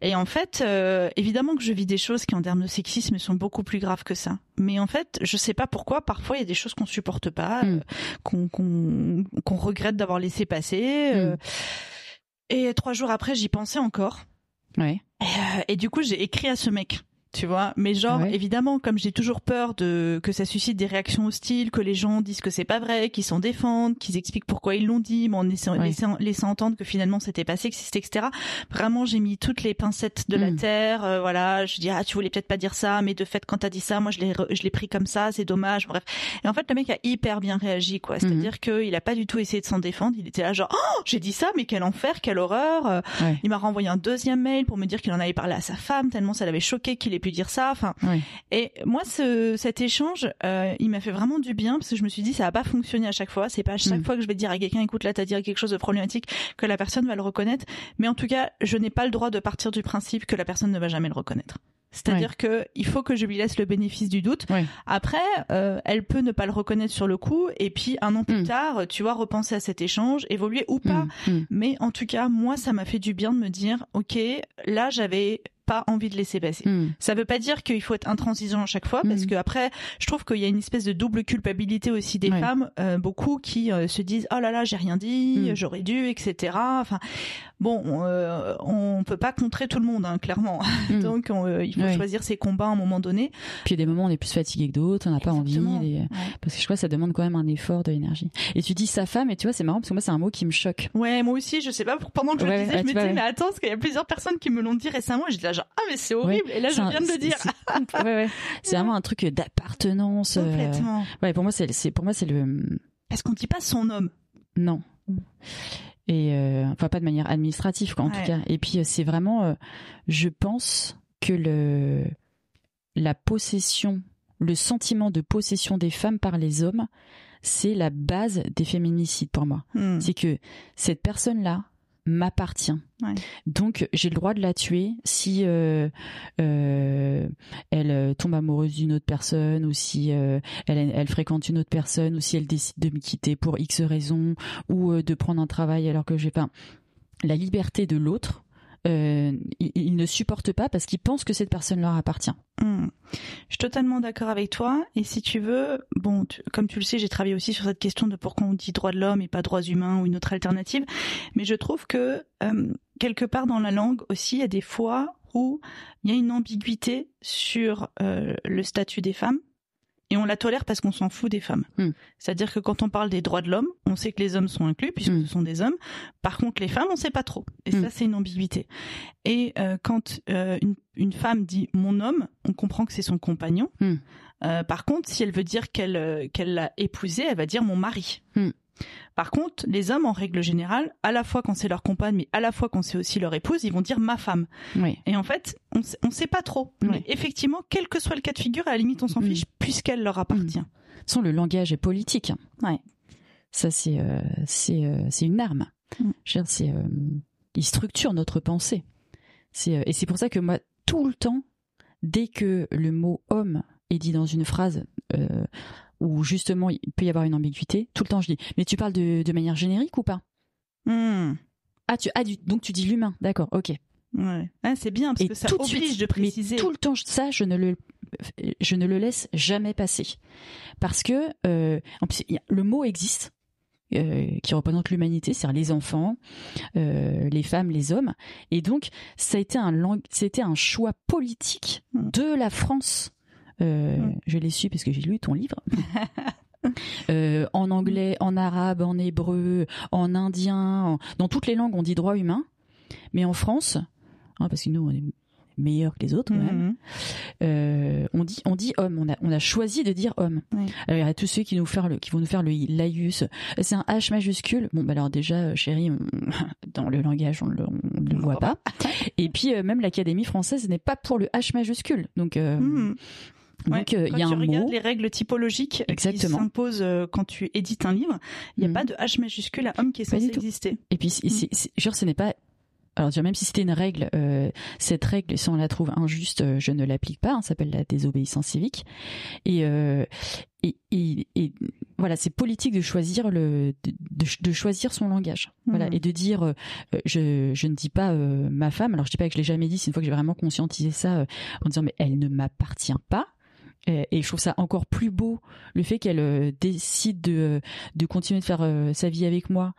Et en fait, euh, évidemment que je vis des choses qui en termes de sexisme sont beaucoup plus graves que ça. Mais en fait, je sais pas pourquoi, parfois il y a des choses qu'on supporte pas, Mm. euh, qu'on regrette d'avoir laissé passer. euh, Mm. Et trois jours après, j'y pensais encore. Ouais. Et, euh, et du coup, j'ai écrit à ce mec. Tu vois, mais genre ouais. évidemment, comme j'ai toujours peur de que ça suscite des réactions hostiles, que les gens disent que c'est pas vrai, qu'ils s'en défendent, qu'ils expliquent pourquoi ils l'ont dit, mais en laissant, Ouais. laissant, laissant entendre que finalement c'était pas sexiste, etc. Vraiment, j'ai mis toutes les pincettes de la Mm. terre. euh, voilà, je dis ah tu voulais peut-être pas dire ça, mais de fait quand t'as dit ça, moi je l'ai, je l'ai pris comme ça, c'est dommage. Bref, et en fait le mec a hyper bien réagi quoi. C'est-à-dire qu'il a pas du tout essayé de s'en défendre. Il était là genre oh j'ai dit ça, mais quel enfer, quelle horreur. Ouais. il m'a renvoyé un deuxième mail pour me dire qu'il en avait parlé à sa femme, tellement ça l'avait choqué qu'il pu dire ça. Enfin, et moi, ce, cet échange, euh, il m'a fait vraiment du bien parce que je me suis dit, ça va pas fonctionner à chaque fois. C'est pas à chaque Mm. fois que je vais dire à quelqu'un, écoute, là, t'as dit quelque chose de problématique, que la personne va le reconnaître. Mais en tout cas, je n'ai pas le droit de partir du principe que la personne ne va jamais le reconnaître. C'est-à-dire que il faut que je lui laisse le bénéfice du doute. Après, euh, elle peut ne pas le reconnaître sur le coup, et puis un an plus Mm. tard, tu vois, repenser à cet échange, évoluer ou pas. Mm. Mm. Mais en tout cas, moi, ça m'a fait du bien de me dire, ok, là, j'avais pas envie de laisser passer. Mm. Ça veut pas dire qu'il faut être intransigeant à chaque fois, parce Mhm. que après, je trouve qu'il y a une espèce de double culpabilité aussi des Ouais. femmes, euh, beaucoup qui euh, se disent oh là là, j'ai rien dit, Mhm. j'aurais dû, etc. Enfin, bon, euh, on peut pas contrer tout le monde, hein, clairement. (laughs) Mm. Donc, on, euh, il faut Ouais. choisir ses combats à un moment donné. Puis il y a des moments où on est plus fatigué que d'autres, on n'a pas envie. Parce que je crois que ça demande quand même un effort de l'énergie. Et tu dis sa femme, et tu vois, c'est marrant parce que moi, c'est un mot qui me choque. Ouais, moi aussi, je sais pas, pendant que je le disais, je me disais, mais attends, parce qu'il y a plusieurs personnes qui me l'ont dit récemment, et là genre, ah, mais c'est horrible, et là, je un- viens de le dire. c'est- (laughs) ouais, ouais. C'est vraiment un truc d'appartenance. euh, Complètement. Ouais, pour moi, c'est, pour moi, c'est le, Parce qu'on dit pas son homme. non. Et, euh, enfin, pas de manière administrative, quoi, en tout cas. Et puis, euh, c'est vraiment, euh, je pense que le, la possession, le sentiment de possession des femmes par les hommes, c'est la base des féminicides pour moi. Hmm. c'est que cette personne-là m'appartient. Ouais. Donc j'ai le droit de la tuer si euh, euh, elle euh, tombe amoureuse d'une autre personne ou si euh, elle, elle fréquente une autre personne ou si elle décide de me quitter pour X raison ou de prendre un travail alors que j'ai pas la liberté de l'autre. Euh, il, il ne supporte pas parce qu'il pense que cette personne leur appartient. Hmm. Je suis totalement d'accord avec toi. Et si tu veux, bon, comme tu le sais, j'ai travaillé aussi sur cette question de pourquoi on dit droit de l'homme et pas droits humains ou une autre alternative. Mais je trouve que euh, quelque part dans la langue aussi, il y a des fois où il y a une ambiguïté sur euh, le statut des femmes. Et on la tolère parce qu'on s'en fout des femmes. Hmm. C'est-à-dire que quand on parle des droits de l'homme, on sait que les hommes sont inclus puisque Hmm. ce sont des hommes. Par contre, les femmes, on sait pas trop. Et Hmm. ça, c'est une ambiguïté. Et euh, quand euh, une, une femme dit mon homme, on comprend que c'est son compagnon. Euh, par contre, si elle veut dire qu'elle qu'elle l'a épousé, elle va dire mon mari. Par contre, les hommes, en règle générale, à la fois quand c'est leur compagne, mais à la fois quand c'est aussi leur épouse, ils vont dire ma femme. Oui. Et en fait, on sait, on sait pas trop. Mais effectivement, quel que soit le cas de figure, à la limite, on s'en Hmm. fiche puisqu'elle leur appartient. Toute façon, le langage est politique. Ouais. Ça, c'est euh, c'est euh, une arme. Mm. Je veux dire, c'est euh, il structure notre pensée. C'est et c'est pour ça que moi, tout le temps, dès que le mot homme est dit dans une phrase où justement il peut y avoir une ambiguïté, tout le temps je dis mais tu parles de, de manière générique ou pas Hmm. Ah tu ah du- donc tu dis l'humain, d'accord, ok. Ouais. Ah, c'est bien parce Et que ça tout de oblige suite, de préciser. Mais tout le temps, ça, je ne le, je ne le laisse jamais passer. Parce que, euh, en plus, le mot existe, euh, qui représente l'humanité, c'est-à-dire les enfants, euh, les femmes, les hommes. Et donc, ça a été un, lang- c'était un choix politique Mm. de la France. Euh, Mm. Je l'ai su parce que j'ai lu ton livre. (laughs) Euh, en anglais, en arabe, en hébreu, en indien, en- dans toutes les langues on dit droit humain, mais en France, hein, parce que nous on est meilleurs que les autres quand même, Mhm. euh, on dit on dit homme, on a on a choisi de dire homme. Oui. Alors, il y a tous ceux qui nous faire le qui vont nous faire le laïus, c'est un H majuscule. Bon bah alors déjà chérie, on- (laughs) dans le langage on le, on ne le voit pas. Et puis euh, même l'Académie française n'est pas pour le H majuscule. Donc euh. Ouais, donc euh, il quand y a tu un regardes mot les règles typologiques Exactement. qui s'imposent euh, quand tu édites un livre, il n'y a Mhm. pas de H majuscule à homme qui est censé exister. Et puis, c'est- c'est- genre, ce n'est pas alors même si c'était une règle, euh, cette règle, si on la trouve injuste, euh, je ne l'applique pas. Hein, ça s'appelle la désobéissance civique. Et, euh, et, et, et, voilà, c'est politique de choisir le, de, de choisir son langage. Voilà, Mhm. et de dire, euh, je, je ne dis pas euh, ma femme. Alors je dis pas que je l'ai jamais dit. C'est une fois que j'ai vraiment conscientisé ça euh, en disant, mais elle ne m'appartient pas. Et et je trouve ça encore plus beau le fait qu'elle euh, décide de, de continuer de faire euh, sa vie avec moi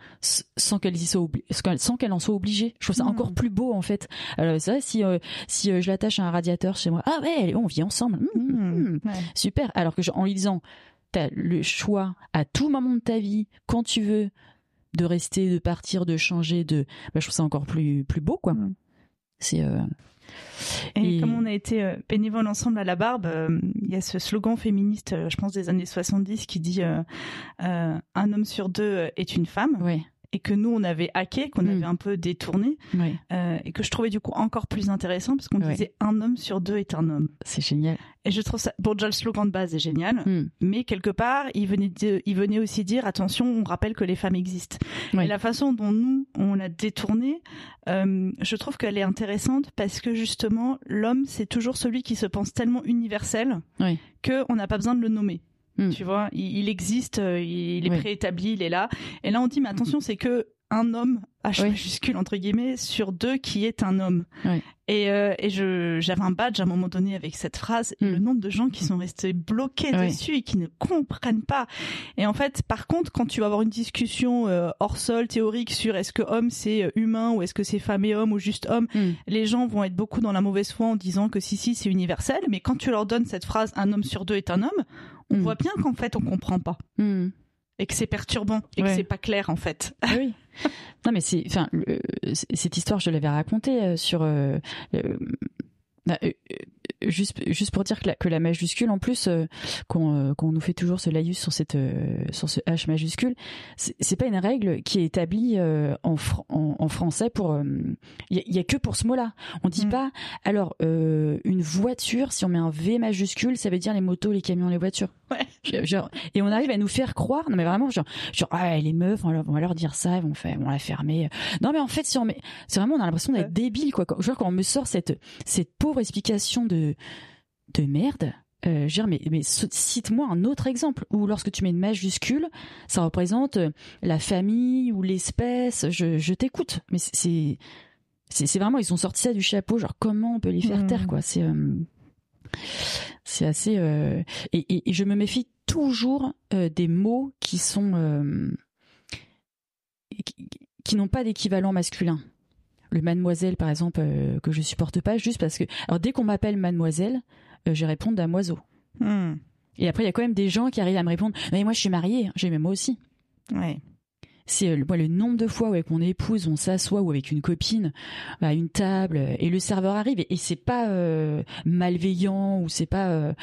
sans qu'elle y soit obli- sans qu'elle- en soit obligée. Je trouve ça Mhm. encore plus beau en fait. Alors c'est vrai si euh, si euh, je l'attache à un radiateur chez moi, ah ouais, on vit ensemble. Mhm. Ouais. super. Alors que je- en lui disant, t'as le choix à tout moment de ta vie, quand tu veux, de rester, de partir, de changer, de, bah, je trouve ça encore plus plus beau quoi. C'est euh, Et, Et- comme on a été euh, bénévoles ensemble à la Barbe, euh, il y a ce slogan féministe, euh, je pense des années 70, qui dit un homme sur deux est une femme, et que nous on avait hacké, qu'on Mm. avait un peu détourné, euh, et que je trouvais du coup encore plus intéressant parce qu'on disait un homme sur deux est un homme. c'est génial. Et je trouve ça, bon déjà le slogan de base est génial, Hum, mais quelque part il venait, de- il venait aussi dire attention, on rappelle que les femmes existent. Ouais. Et la façon dont nous on l'a détourné, euh, je trouve qu'elle est intéressante parce que justement l'homme c'est toujours celui qui se pense tellement universel que on n'a pas besoin de le nommer. Mm. Tu vois, il, il existe, euh, il est préétabli, il est là. Et là on dit mais attention c'est que un homme H majuscule entre guillemets sur deux qui est un homme. Et, euh, et je j'avais un badge à un moment donné avec cette phrase et Mm. le nombre de gens qui sont restés bloqués dessus et qui ne comprennent pas. Et en fait, par contre, quand tu vas avoir une discussion euh, hors sol théorique sur est-ce que homme c'est humain ou est-ce que c'est femme et homme ou juste homme, les gens vont être beaucoup dans la mauvaise foi en disant que si si c'est universel. Mais quand tu leur donnes cette phrase un homme sur deux est un homme, on Mm. voit bien qu'en fait on comprend pas hum. et que c'est perturbant et que c'est pas clair en fait. Ah (laughs) oui. Non mais c'est, enfin, cette histoire je l'avais racontée euh, sur. euh, euh, Juste, juste pour dire que la, que la majuscule, en plus, euh, qu'on euh, qu'on nous fait toujours ce laïus sur cette, euh, sur ce H majuscule, c'est pas une règle qui est établie en, fr- en, en français pour. Il y, a- y a que pour ce mot-là. On dit Mm. pas. Alors, une voiture, si on met un V majuscule, ça veut dire les motos, les camions, les voitures. Ouais. Je- Genre, et on arrive à nous faire croire. Non mais vraiment, genre, genre ah les meufs, on leur, on va leur dire ça, ils vont faire, on la fermer. Non mais en fait, si on met, c'est vraiment, on a l'impression d'être Ouais. débile quoi. Quand, genre quand on me sort cette cette pauvre explication de de merde. Euh, je veux dire, mais, mais cite-moi un autre exemple où lorsque tu mets une majuscule, ça représente euh, la famille ou l'espèce. Je, je t'écoute, mais c'est- c'est vraiment ils ont sorti ça du chapeau. Genre comment on peut les faire taire quoi C'est euh, c'est assez euh, et, et, et je me méfie toujours des mots qui sont qui, qui n'ont pas d'équivalent masculin. Le mademoiselle par exemple euh, que je supporte pas juste parce que alors dès qu'on m'appelle mademoiselle, euh, je réponds damoiseau. Hmm. Et après il y a quand même des gens qui arrivent à me répondre mais moi je suis mariée, j'ai mais moi aussi. Ouais. C'est euh, moi le nombre de fois où avec mon épouse on s'assoit ou avec une copine à une table euh, et le serveur arrive et, et c'est pas euh, malveillant ou c'est pas euh,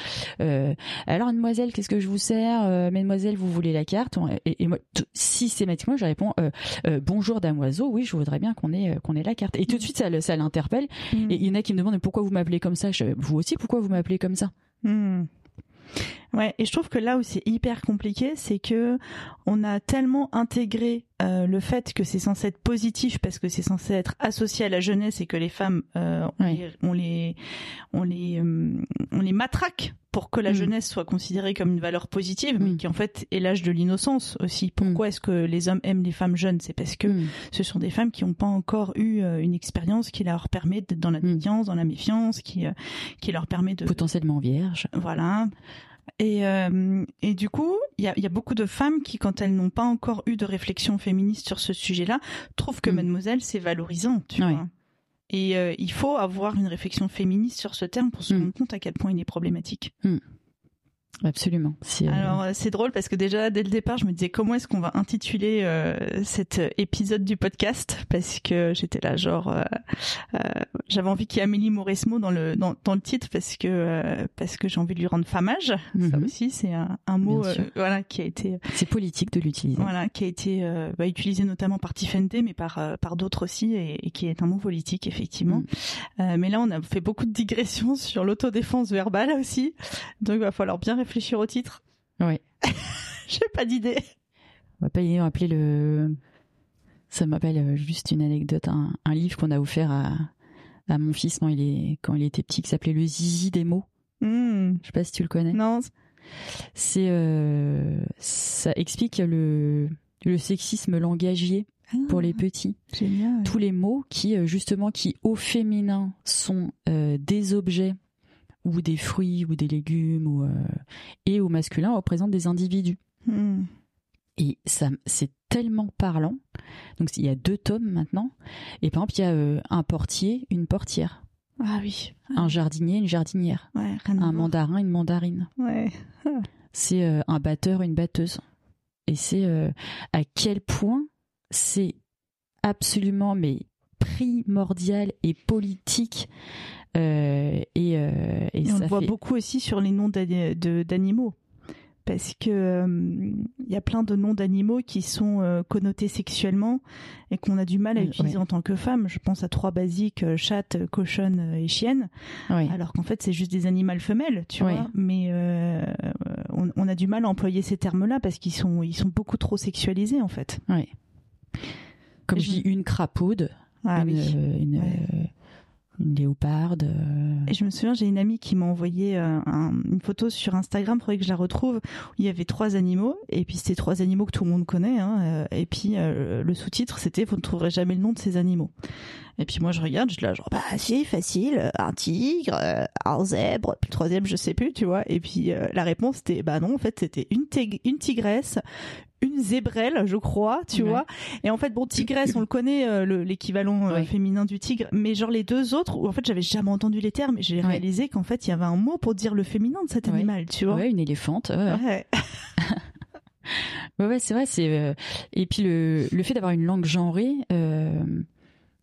euh, alors mademoiselle qu'est-ce que je vous sers? Mademoiselle vous voulez la carte? Et, et moi systématiquement je réponds bonjour damoiseau oui je voudrais bien qu'on ait qu'on ait la carte. Et tout de suite ça ça l'interpelle Hmm. et il y en a qui me demandent pourquoi vous m'appelez comme ça? Je, vous aussi pourquoi vous m'appelez comme ça? Hmm. Ouais, et je trouve que là où c'est hyper compliqué, c'est que on a tellement intégré euh, le fait que c'est censé être positif parce que c'est censé être associé à la jeunesse et que les femmes euh, on, les, on les on les euh, on les matraque pour que la Mm. jeunesse soit considérée comme une valeur positive, mais Mm. qui en fait est l'âge de l'innocence aussi. Pourquoi est-ce que les hommes aiment les femmes jeunes? C'est parce que ce sont des femmes qui n'ont pas encore eu euh, une expérience qui leur permet d'être dans la Mm. méfiance, dans la méfiance, qui euh, qui leur permet de potentiellement vierge voilà. Et, euh, et du coup, il y a, il y a beaucoup de femmes qui, quand elles n'ont pas encore eu de réflexion féministe sur ce sujet-là, trouvent que Mm. mademoiselle, c'est valorisant, tu vois. Et euh, il faut avoir une réflexion féministe sur ce terme pour se Mm. rendre compte à quel point il est problématique. Absolument. C'est, euh, Alors euh, c'est drôle parce que déjà dès le départ je me disais comment est-ce qu'on va intituler euh, cet euh, épisode du podcast? Parce que j'étais là genre euh, euh, j'avais envie qu'il y ait Amélie Mauresmo dans le dans, dans le titre parce que euh, parce que j'ai envie de lui rendre famage. Ça Mhm. aussi c'est un, un mot euh, voilà qui a été c'est politique de l'utiliser. voilà qui a été euh, bah, utilisé notamment par Tiffany mais par euh, par d'autres aussi et, et qui est un mot politique effectivement. Mm. Euh, mais là on a fait beaucoup de digressions (laughs) sur l'autodéfense verbale aussi. Donc il va falloir bien réfléchir au titre Ouais. (laughs) j'ai pas d'idée on va pas y appeler le Ça m'appelle euh, juste une anecdote, un, un livre qu'on a offert à, à mon fils quand il, est, quand il était petit, qui s'appelait Le Zizi des mots. Hmm. Je sais pas si tu le connais. Non. C'est euh, ça explique le, le sexisme langagier pour les petits. Génial. Tous les mots qui euh, justement qui au féminin sont euh, des objets ou des fruits ou des légumes ou euh, et au masculin représentent des individus. Hmm. Et ça, c'est tellement parlant. Donc il y a deux tomes maintenant. Et par exemple, il y a euh, un portier, une portière, Ah oui. un jardinier, une jardinière, Ouais, un mandarin, une mandarine. Ouais. (laughs) C'est euh, un batteur, une batteuse. Et c'est à quel point c'est absolument mais primordial et politique. Euh, et, euh, et on le voit beaucoup aussi sur les noms d'animaux. Parce que euh, il y a plein de noms d'animaux qui sont euh, connotés sexuellement et qu'on a du mal à utiliser en tant que femme. Je pense à trois basiques euh, chatte, cochonne et chienne. Alors qu'en fait, c'est juste des animaux femelles, tu vois. Mais on, on a du mal à employer ces termes-là parce qu'ils sont, ils sont beaucoup trop sexualisés, en fait. Comme je je- dis, une crapaude, Ah une, oui. une, Ouais. Une léoparde. euh, Et je me souviens, j'ai une amie qui m'a envoyé euh, un- une photo sur Instagram, faudrait que je la retrouve, où il y avait trois animaux, et puis c'était trois animaux que tout le monde connaît, hein, euh, et puis euh, le sous-titre c'était Vous ne trouverez jamais le nom de ces animaux. Et puis moi je regarde, je suis là genre bah si facile, un tigre, un zèbre, puis le troisième je sais plus, tu vois. Et puis la réponse c'était bah non en fait c'était une, une tigresse, une zébrelle je crois, tu Ouais. vois. Et en fait bon tigresse on le connaît euh, le- l'équivalent euh, Ouais. féminin du tigre, mais genre les deux autres où en fait j'avais jamais entendu les termes, j'ai Ouais. réalisé qu'en fait il y avait un mot pour dire le féminin de cet animal, tu vois. ouais, une éléphante. (laughs) ouais. Ouais. C'est vrai. C'est euh, et puis le le fait d'avoir une langue genrée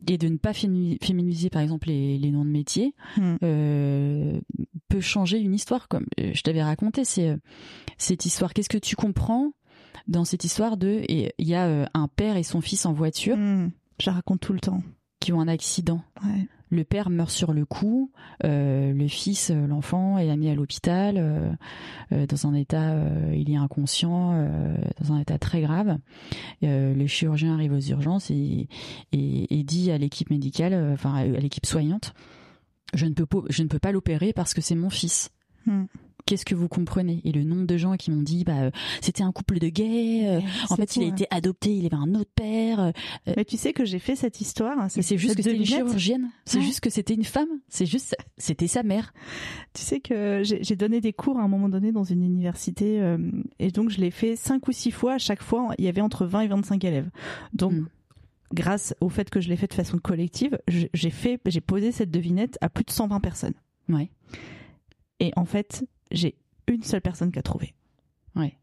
et de ne pas fémini- féminiser, par exemple, les, les noms de métiers, Hmm. euh, peut changer une histoire. Comme je t'avais raconté, c'est cette histoire. Qu'est-ce que tu comprends dans cette histoire de et il y a euh, un père et son fils en voiture Hmm. Je la raconte tout le temps. qui ont un accident. Ouais. Le père meurt sur le coup, euh, le fils, euh, l'enfant est mis à l'hôpital euh, dans un état, euh, il est inconscient, dans un état très grave. Le chirurgien arrive aux urgences et, et, et dit à l'équipe médicale, enfin à l'équipe soignante, je ne peux pas, je ne peux pas l'opérer parce que c'est mon fils. Hmm. Qu'est-ce que vous comprenez? Et le nombre de gens qui m'ont dit, bah, euh, c'était un couple de gays. euh, en fait, il a fou, hein. été adopté, il avait un autre père. euh, Mais tu sais que j'ai fait cette histoire. mais c'est juste que c'était une chirurgienne. C'est Ouais. juste que c'était une femme. C'est juste, c'était sa mère. Tu sais que j'ai donné des cours à un moment donné dans une université euh, et donc je l'ai fait cinq ou six fois. À chaque fois, il y avait entre 20 et 25 élèves. Donc, Mm. grâce au fait que je l'ai fait de façon collective, j'ai fait, j'ai posé cette devinette à plus de 120 personnes. Ouais. Et en fait, j'ai une seule personne qui a trouvé. Ouais.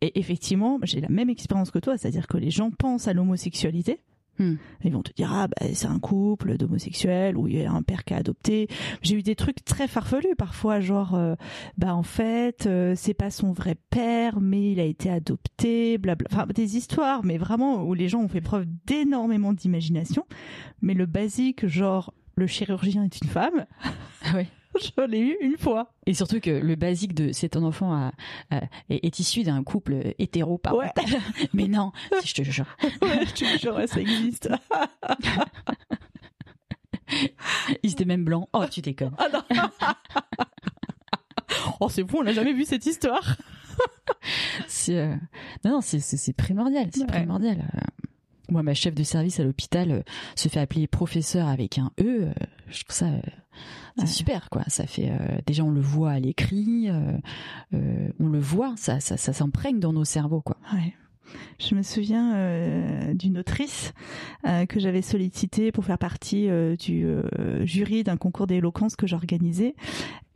Et effectivement, j'ai la même expérience que toi, c'est-à-dire que les gens pensent à l'homosexualité. Hmm. Ils vont te dire ah bah c'est un couple d'homosexuels où il y a un père qui a adopté. J'ai eu des trucs très farfelus parfois genre euh, bah en fait euh, c'est pas son vrai père mais il a été adopté blabla. Enfin des histoires mais vraiment où les gens ont fait preuve d'énormément d'imagination. Mais le basique genre le chirurgien est une femme, Ouais. (laughs) je l'ai eu une fois. Et surtout que le basique de c'est un enfant est, est issu d'un couple hétéro Ouais. (laughs) Mais non, (laughs) je te jure. Ouais, je te jure, ça existe. Ils étaient même blancs. Oh, tu déconnes. Ah non. oh, c'est bon, on n'a jamais vu cette histoire. C'est euh, non, non, c'est primordial. C'est Ouais. primordial. Euh, Moi, ma chef de service à l'hôpital euh, se fait appeler professeur avec un E. euh, je trouve ça c'est Ouais. super, quoi. Ça fait euh, déjà on le voit à l'écrit, euh, euh, on le voit, ça ça ça s'imprègne dans nos cerveaux, quoi. Ouais. Je me souviens euh, d'une autrice euh, que j'avais sollicitée pour faire partie euh, du euh, jury d'un concours d'éloquence que j'organisais.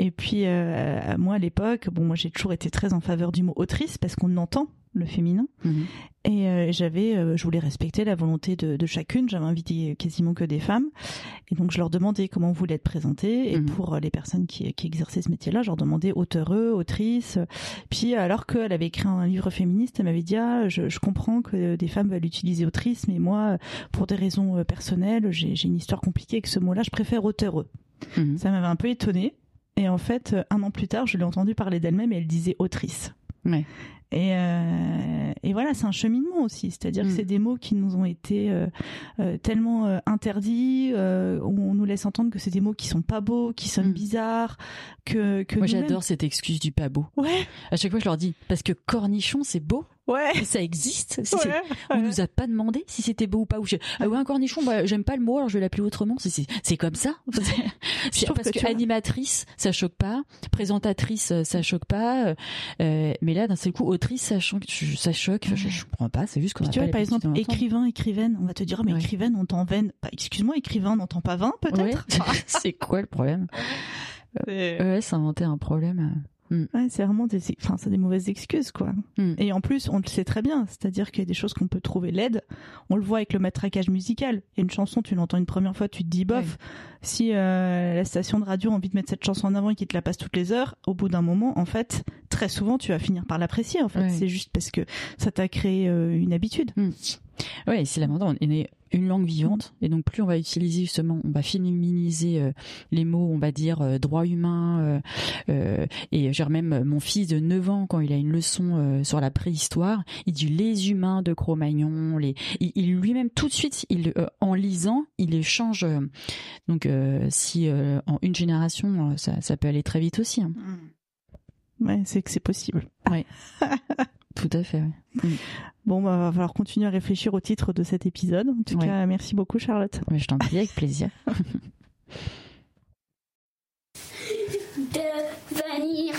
Et puis euh, moi à l'époque, bon moi j'ai toujours été très en faveur du mot autrice parce qu'on entend le féminin. Mhm. Et euh, j'avais, euh, je voulais respecter la volonté de, de chacune. J'avais invité quasiment que des femmes, et donc je leur demandais comment on voulait être présenté. Et Mhm. pour les personnes qui, qui exerçaient ce métier-là, je leur demandais auteureux, autrice. Puis alors qu'elle avait écrit un livre féministe, elle m'avait dit ah, je, je comprends que des femmes veulent utiliser autrice, mais moi, pour des raisons personnelles, j'ai une histoire compliquée avec ce mot-là. Je préfère auteureux. Mhm. Ça m'avait un peu étonnée. Et en fait, euh, un an plus tard, je l'ai entendu parler d'elle-même et elle disait autrice. Ouais. Et, euh, et voilà, c'est un cheminement aussi. C'est-à-dire Mm. que c'est des mots qui nous ont été euh, euh, tellement interdits. où on nous laisse entendre que c'est des mots qui sont pas beaux, qui sonnent Mm. bizarres, que que Moi, j'adore cette excuse du pas beau. Ouais, À chaque fois, je leur dis parce que cornichon, c'est beau, ouais. ça existe. C'est- ouais. On nous a pas demandé si c'était beau ou pas. Ou je- ah ouais, un cornichon, bah, j'aime pas le mot, alors je vais l'appeler autrement. C'est- comme ça. (laughs) Parce que que, animatrice, ça choque pas. Présentatrice, euh, ça choque pas. euh, euh, mais là, d'un seul coup, autrice, ça choque. je- Ça choque. Je, je comprends pas. C'est juste qu'on tu vois, par exemple, écrivain, écrivaine, on va te dire, oh, mais Ouais. écrivaine, on t'en veine. Bah, excuse-moi, écrivain, on n'entend pas 20, peut-être Ouais. (laughs) c'est quoi le problème? C'est- Ouais, s'inventer un problème. Ouais, c'est vraiment des, enfin, c'est des mauvaises excuses, quoi. Mm. Et en plus, on le sait très bien, c'est-à-dire qu'il y a des choses qu'on peut trouver laides. On le voit avec le matraquage musical. Il y a une chanson, tu l'entends une première fois, tu te dis bof. Si euh, la station de radio a envie de mettre cette chanson en avant et qu'il te la passe toutes les heures, au bout d'un moment, en fait, très souvent, tu vas finir par l'apprécier. En fait, Ouais. c'est juste parce que ça t'a créé euh, une habitude. Ouais, c'est lamentant. On est une langue vivante, et donc plus on va utiliser justement, on va féminiser euh, les mots, on va dire euh, droit humain. euh, euh, et genre même mon fils de 9 ans, quand il a une leçon sur la préhistoire, il dit les humains de Cro-Magnon. Les, il, il lui-même tout de suite, il, en lisant, il échange. donc si en une génération, ça, ça peut aller très vite aussi. hein. C'est que c'est possible. Oui. (laughs) Tout à fait. Oui. Mm. Bon, bah, va falloir continuer à réfléchir au titre de cet épisode. En tout cas, merci beaucoup, Charlotte. Mais je t'en prie, avec plaisir. (laughs) Devenir.